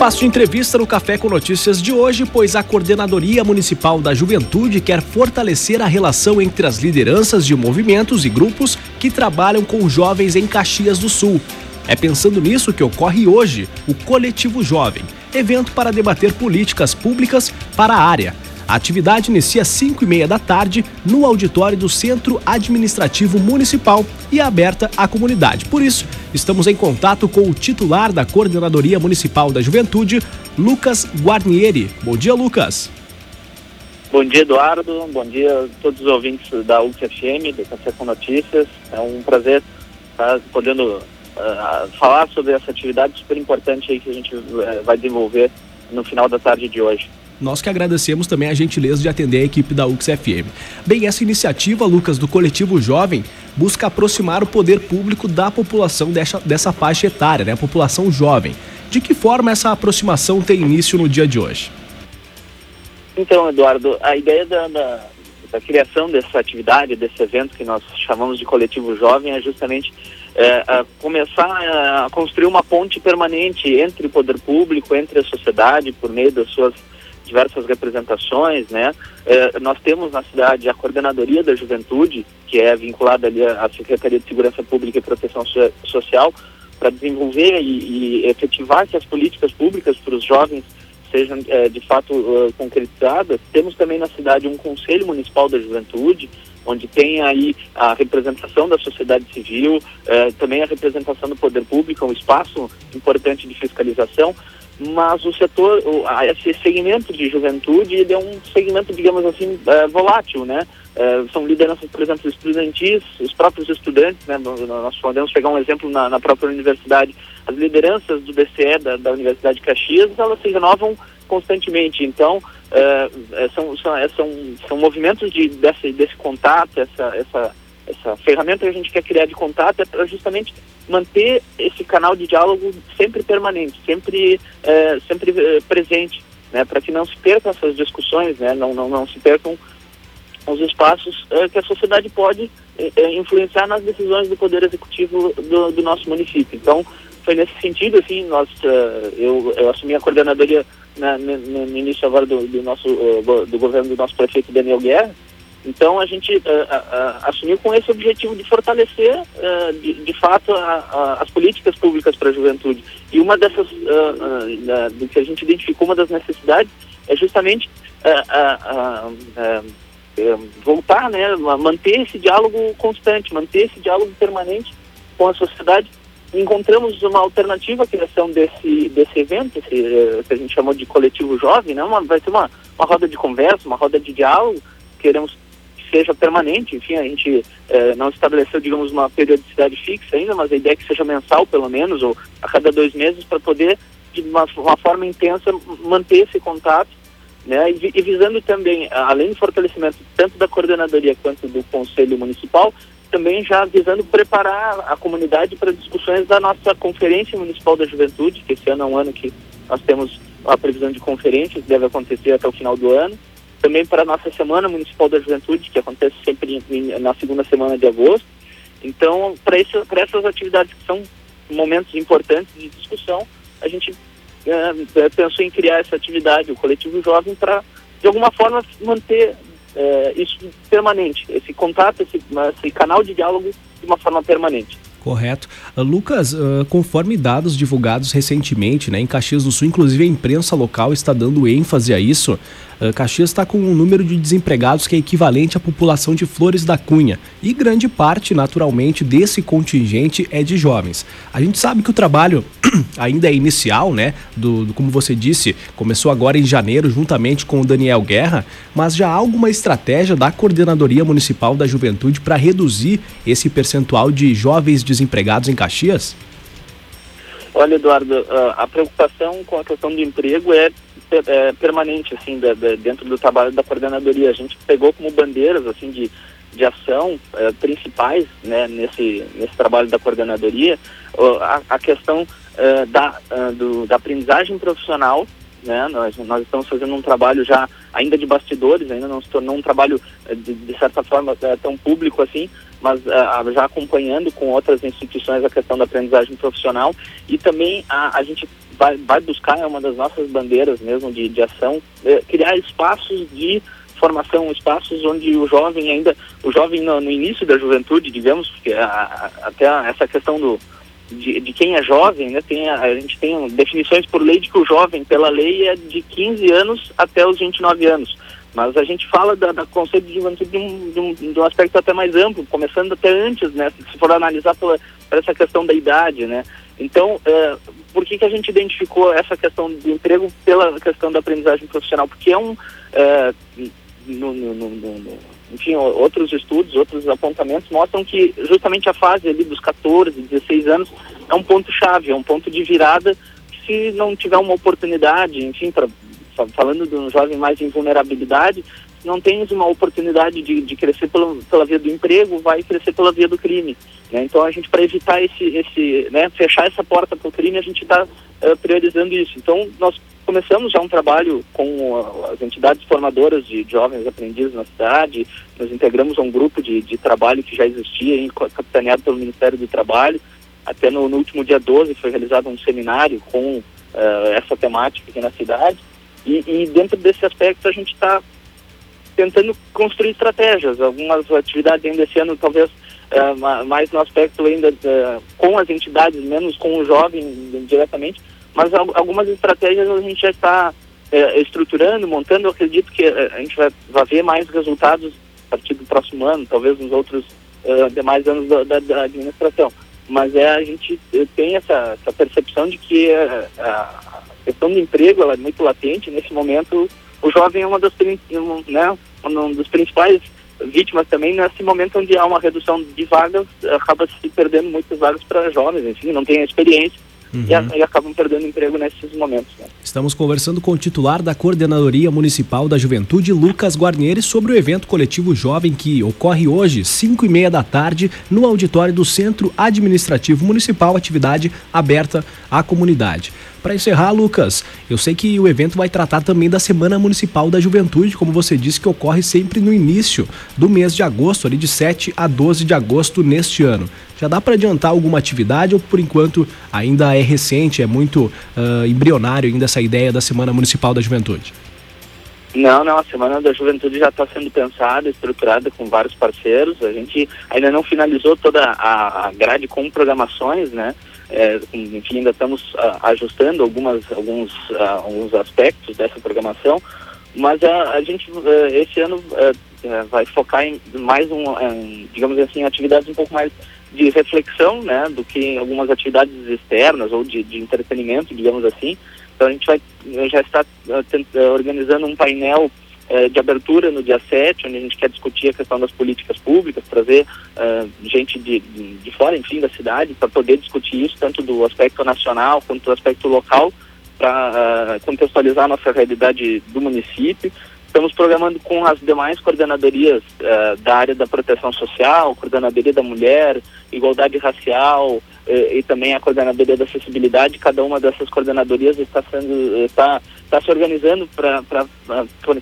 De entrevista no Café com Notícias de hoje, pois a Coordenadoria Municipal da Juventude quer fortalecer a relação entre as lideranças de movimentos e grupos que trabalham com jovens em Caxias do Sul. É pensando nisso que ocorre hoje o Coletivo Jovem, evento para debater políticas públicas para a área. A atividade inicia às 5 e meia da tarde no auditório do Centro Administrativo Municipal e é aberta à comunidade. Por isso, estamos em contato com o titular da Coordenadoria Municipal da Juventude, Lucas Guarnieri. Bom dia, Lucas. Bom dia, Eduardo. Bom dia a todos os ouvintes da UFM, do Café com Notícias. É um prazer estar podendo uh, falar sobre essa atividade super importante aí que a gente uh, vai desenvolver no final da tarde de hoje. Nós que agradecemos também a gentileza de atender a equipe da UXFM. Bem, essa iniciativa, Lucas, do Coletivo Jovem, busca aproximar o poder público da população dessa, dessa faixa etária, né? A população jovem. De que forma essa aproximação tem início no dia de hoje? Então, Eduardo, a ideia da, da, da criação dessa atividade, desse evento que nós chamamos de Coletivo Jovem, é justamente é, a começar a construir uma ponte permanente entre o poder público, entre a sociedade, por meio das suas diversas representações, né? É, nós temos na cidade a Coordenadoria da Juventude, que é vinculada ali à Secretaria de Segurança Pública e Proteção so Social, para desenvolver e, e, efetivar que as políticas públicas para os jovens sejam é, de fato uh, concretizadas. Temos também na cidade um Conselho Municipal da Juventude, onde tem aí a representação da sociedade civil, uh, também a representação do poder público, um espaço importante de fiscalização mas o setor, o, esse segmento de juventude, ele é um segmento, digamos assim, é, volátil, né? É, são lideranças, por exemplo, estudantis, os próprios estudantes, né? Nós podemos pegar um exemplo na, na própria universidade, as lideranças do DCE, da, da Universidade de Caxias, elas se renovam constantemente, então é, são, são, são, são movimentos de, desse, desse contato, essa, essa essa ferramenta que a gente quer criar de contato é para justamente manter esse canal de diálogo sempre permanente, sempre, é, sempre é, presente, né, para que não se percam essas discussões, né, não, não, não se percam os espaços é, que a sociedade pode é, é, influenciar nas decisões do Poder Executivo do, do nosso município. Então, foi nesse sentido, assim, nós, eu, eu assumi a coordenadoria na, no, no, início agora do, do nosso, do governo do nosso prefeito Daniel Guerra, então a gente uh, uh, assumiu com esse objetivo de fortalecer, uh, de, de, fato, as políticas públicas para a juventude. E uma dessas, do que a gente identificou, uma das necessidades é justamente voltar, né, manter esse diálogo constante, manter esse diálogo permanente com a sociedade. Encontramos uma alternativa à criação desse, desse evento, esse, que a gente chamou de coletivo jovem, né? Uma, vai ter uma, uma roda de conversa, uma roda de diálogo, queremos seja permanente, enfim, a gente eh, não estabeleceu, digamos, uma periodicidade fixa ainda, mas a ideia é que seja mensal, pelo menos, ou a cada dois meses, para poder, de uma, uma, forma intensa, manter esse contato, né, e, e, visando também, além do fortalecimento tanto da coordenadoria quanto do Conselho Municipal, também já visando preparar a comunidade para discussões da nossa Conferência Municipal da Juventude, que esse ano é um ano que nós temos a previsão de conferências, deve acontecer até o final do ano, também para a nossa Semana Municipal da Juventude, que acontece sempre em, na segunda semana de agosto. Então, para essas atividades que são momentos importantes de discussão, a gente é, pensou em criar essa atividade, o Coletivo Jovem, para, de alguma forma, manter é, isso permanente, esse contato, esse, esse canal de diálogo de uma forma permanente. Correto. Uh, Lucas, uh, conforme dados divulgados recentemente, né, em Caxias do Sul, inclusive a imprensa local está dando ênfase a isso, Caxias está com um número de desempregados que é equivalente à população de Flores da Cunha. E grande parte, naturalmente, desse contingente é de jovens. A gente sabe que o trabalho ainda é inicial, né? Do, do, como você disse, começou agora em janeiro, juntamente com o Daniel Guerra, mas já há alguma estratégia da Coordenadoria Municipal da Juventude para reduzir esse percentual de jovens desempregados em Caxias? Olha, Eduardo, a preocupação com a questão do emprego é, é permanente, assim, dentro do trabalho da coordenadoria. A gente pegou como bandeiras, assim, de, de ação é, principais, né, nesse, nesse trabalho da coordenadoria, a, a questão é, da, do, da aprendizagem profissional, né, nós, nós estamos fazendo um trabalho já ainda de bastidores, ainda não se tornou um trabalho de, de certa forma tão público assim, mas uh, já acompanhando com outras instituições a questão da aprendizagem profissional e também a, a gente vai, vai buscar, é uma das nossas bandeiras mesmo de, de ação, é, criar espaços de formação, espaços onde o jovem ainda, o jovem no, no início da juventude, digamos, porque a, a, até essa questão do, de, de, quem é jovem, né, tem, a, a, gente tem definições por lei de que o jovem, pela lei, é de 15 anos até os 29 anos. Mas a gente fala da, da conceito de juventude de um, de, um, de um, aspecto até mais amplo, começando até antes, né? Se for analisar pela, por essa questão da idade, né? Então, é, por que, que a gente identificou essa questão do emprego pela questão da aprendizagem profissional? Porque é um... É, no, no, no, enfim, outros estudos, outros apontamentos mostram que justamente a fase ali dos 14, 16 anos é um ponto-chave, é um ponto de virada se não tiver uma oportunidade, enfim, falando de um jovem mais em vulnerabilidade, não tens uma oportunidade de, de crescer pela, pela via do emprego, vai crescer pela via do crime. Né? Então a gente, para evitar esse, esse né, fechar essa porta para o crime, a gente está uh, priorizando isso. Então nós começamos já um trabalho com uh, as entidades formadoras de jovens aprendizes na cidade, nós integramos um grupo de, de trabalho que já existia, hein, capitaneado pelo Ministério do Trabalho. Até no, no último dia 12 foi realizado um seminário com uh, essa temática aqui na cidade. E, e dentro desse aspecto a gente está tentando construir estratégias. Algumas atividades ainda esse ano, talvez uh, mais no aspecto ainda uh, com as entidades, menos com o jovem diretamente, mas algumas estratégias a gente já está uh, estruturando, montando. Eu acredito que a gente vai, vai ver mais resultados a partir do próximo ano, talvez nos outros demais anos da, da, da, administração. Mas é, a gente tem essa, essa percepção de que a questão do emprego ela é muito latente. Nesse momento, o jovem é uma das, né, um dos principais vítimas também nesse momento onde há uma redução de vagas, acaba se perdendo muitas vagas para jovens, enfim, não tem experiência uhum. e, e, acabam perdendo emprego nesses momentos. Né? Estamos conversando com o titular da Coordenadoria Municipal da Juventude, Lucas Guarnieri, sobre o evento coletivo jovem que ocorre hoje, 5 e meia da tarde, no auditório do Centro Administrativo Municipal, atividade aberta à comunidade. Para encerrar, Lucas, eu sei que o evento vai tratar também da Semana Municipal da Juventude, como você disse, que ocorre sempre no início do mês de agosto, ali de 7 a 12 de agosto neste ano. Já dá para adiantar alguma atividade ou por enquanto ainda é recente, é muito uh, embrionário ainda essa ideia da Semana Municipal da Juventude? Não, não, a Semana da Juventude já está sendo pensada, estruturada com vários parceiros. A gente ainda não finalizou toda a grade com programações, né? É, enfim, ainda estamos uh, ajustando algumas, alguns, uh, alguns aspectos dessa programação, mas a, a gente esse ano vai focar em mais um, digamos assim, atividades um pouco mais de reflexão, né, do que algumas atividades externas ou de, de entretenimento, digamos assim. Então a gente vai já está organizando um painel de abertura no dia 7, onde a gente quer discutir a questão das políticas públicas, trazer uh, gente de, de, de, fora, enfim, da cidade, para poder discutir isso, tanto do aspecto nacional quanto do aspecto local, para uh, contextualizar a nossa realidade do município. Estamos programando com as demais coordenadorias uh, da área da proteção social, coordenadoria da mulher, igualdade racial, e, e também a coordenadoria da acessibilidade, cada uma dessas coordenadorias está sendo está tá se organizando para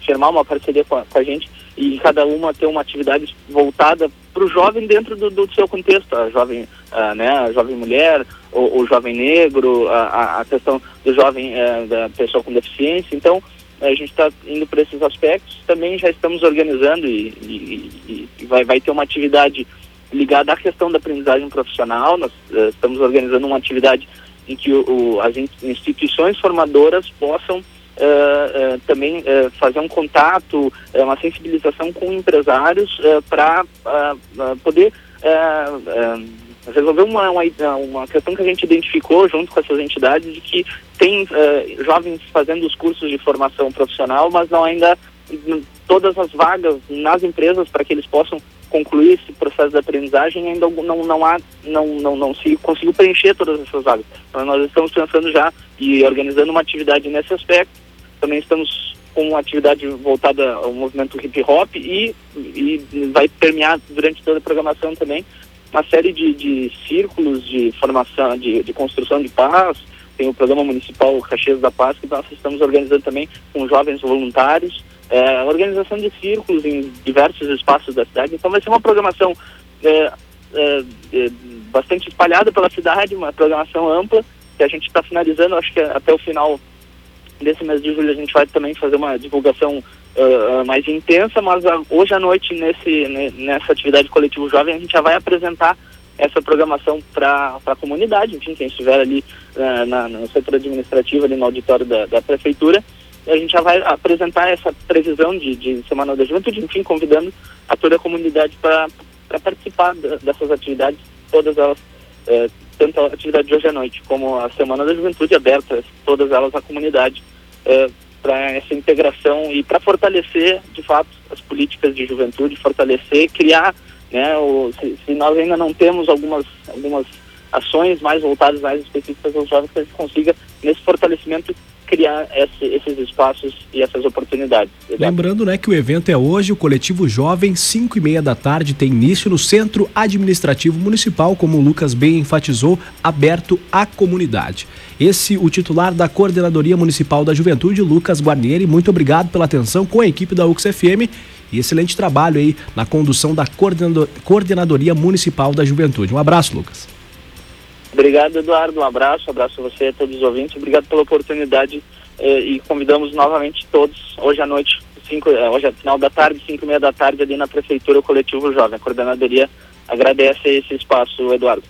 firmar uma parceria com a, com a, gente e cada uma ter uma atividade voltada para o jovem dentro do, do, seu contexto, a jovem, a, né, a jovem mulher, o, o jovem negro, a, a, questão do jovem da pessoa com deficiência. Então a gente está indo para esses aspectos. Também já estamos organizando e, e, e vai, vai ter uma atividade ligada à questão da aprendizagem profissional. Nós uh, estamos organizando uma atividade em que o, o, as instituições formadoras possam uh, uh, também fazer um contato, uma sensibilização com empresários para poder resolver uma, uma, uma, questão que a gente identificou junto com essas entidades de que tem jovens fazendo os cursos de formação profissional, mas não ainda todas as vagas nas empresas para que eles possam concluir esse processo de aprendizagem ainda não, não há, não, não, não se conseguiu preencher todas essas vagas. Então nós estamos pensando já e organizando uma atividade nesse aspecto. Também estamos com uma atividade voltada ao movimento hip hop e, e vai permear durante toda a programação também uma série de, de círculos de formação, de, de construção de paz, tem o programa municipal Caxias da Paz, que nós estamos organizando também com jovens voluntários, é, organização de círculos em diversos espaços da cidade. Então vai ser uma programação é, é, é, bastante espalhada pela cidade, uma programação ampla, que a gente está finalizando, acho que até o final desse mês de julho a gente vai também fazer uma divulgação uh, mais intensa, mas uh, hoje à noite, nesse, nessa atividade coletivo jovem, a gente já vai apresentar essa programação para a comunidade, enfim, quem estiver ali uh, na, no setor administrativo, ali no auditório da, da prefeitura, a gente já vai apresentar essa previsão de, de Semana da Juventude, enfim, convidando a toda a comunidade para participar dessas atividades, todas elas, eh, tanto a atividade de hoje à noite como a Semana da Juventude aberta, todas elas à comunidade, eh, para essa integração e para fortalecer, de fato, as políticas de juventude, fortalecer, criar, né, o, se, se nós ainda não temos algumas, algumas ações mais voltadas, mais específicas aos jovens, que a gente consiga, nesse fortalecimento, criar esse, esses espaços e essas oportunidades. Lembrando, né, que o evento é hoje, o Coletivo Jovem, 5 e meia da tarde, tem início no Centro Administrativo Municipal, como o Lucas bem enfatizou, aberto à comunidade. Esse, o titular da Coordenadoria Municipal da Juventude, Lucas Guarnieri, muito obrigado pela atenção com a equipe da UXFM e excelente trabalho aí na condução da Coordenadoria Municipal da Juventude. Um abraço, Lucas. Obrigado, Eduardo. Um abraço, um abraço a você e a todos os ouvintes. Obrigado pela oportunidade eh, e convidamos novamente todos hoje à noite, cinco, eh, hoje é final da tarde, cinco e meia da tarde, ali na Prefeitura, o Coletivo Jovem. A coordenadoria agradece esse espaço, Eduardo.